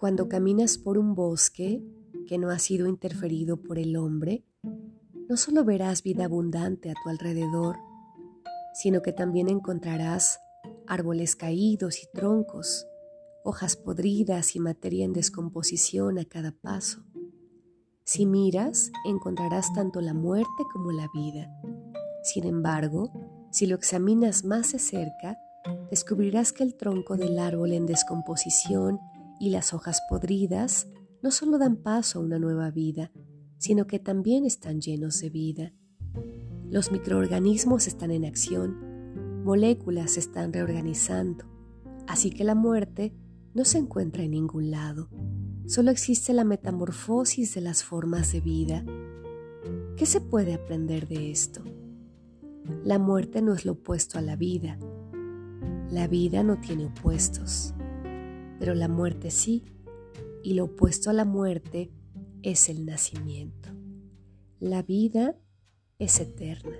Cuando caminas por un bosque que no ha sido interferido por el hombre, no solo verás vida abundante a tu alrededor, sino que también encontrarás árboles caídos y troncos, hojas podridas y materia en descomposición a cada paso. Si miras, encontrarás tanto la muerte como la vida. Sin embargo, si lo examinas más de cerca, descubrirás que el tronco del árbol en descomposición y las hojas podridas no solo dan paso a una nueva vida, sino que también están llenos de vida. Los microorganismos están en acción, moléculas se están reorganizando, así que la muerte no se encuentra en ningún lado, solo existe la metamorfosis de las formas de vida. ¿Qué se puede aprender de esto? La muerte no es lo opuesto a la vida. La vida no tiene opuestos, pero la muerte sí, y lo opuesto a la muerte es el nacimiento. La vida es eterna.